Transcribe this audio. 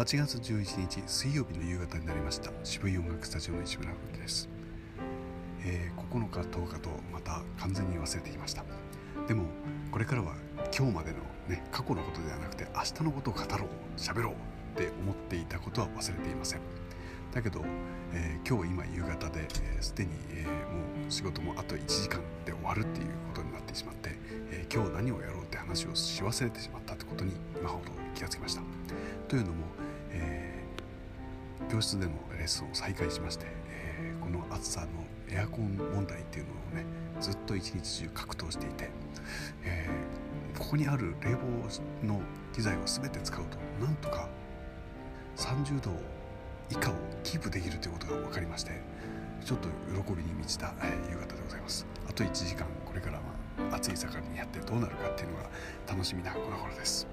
8月11日水曜日の夕方になりました。渋い音楽スタジオの市村吹です、えー、9日10日とまた完全に忘れていました。でもこれからは今日までのね過去のことではなくて明日のことを語ろう喋ろうって思っていたことは忘れていません。だけど、えー、今日今夕方ですで、に、えー、もう仕事もあと1時間で終わるっていうことになってしまって、え、今日何をやろうって話をし忘れてしまったってことに今ほど気がつきました。というのも、教室でのレッスンを再開しまして、えー、この暑さのエアコン問題っていうのをねずっと一日中格闘していて、えー、ここにある冷房の機材を全て使うとなんとか30度以下をキープできるということが分かりましてちょっと喜びに満ちた、え夕方でございます。あと1時間これからは暑い盛りにやってどうなるかっていうのが楽しみなこの頃です。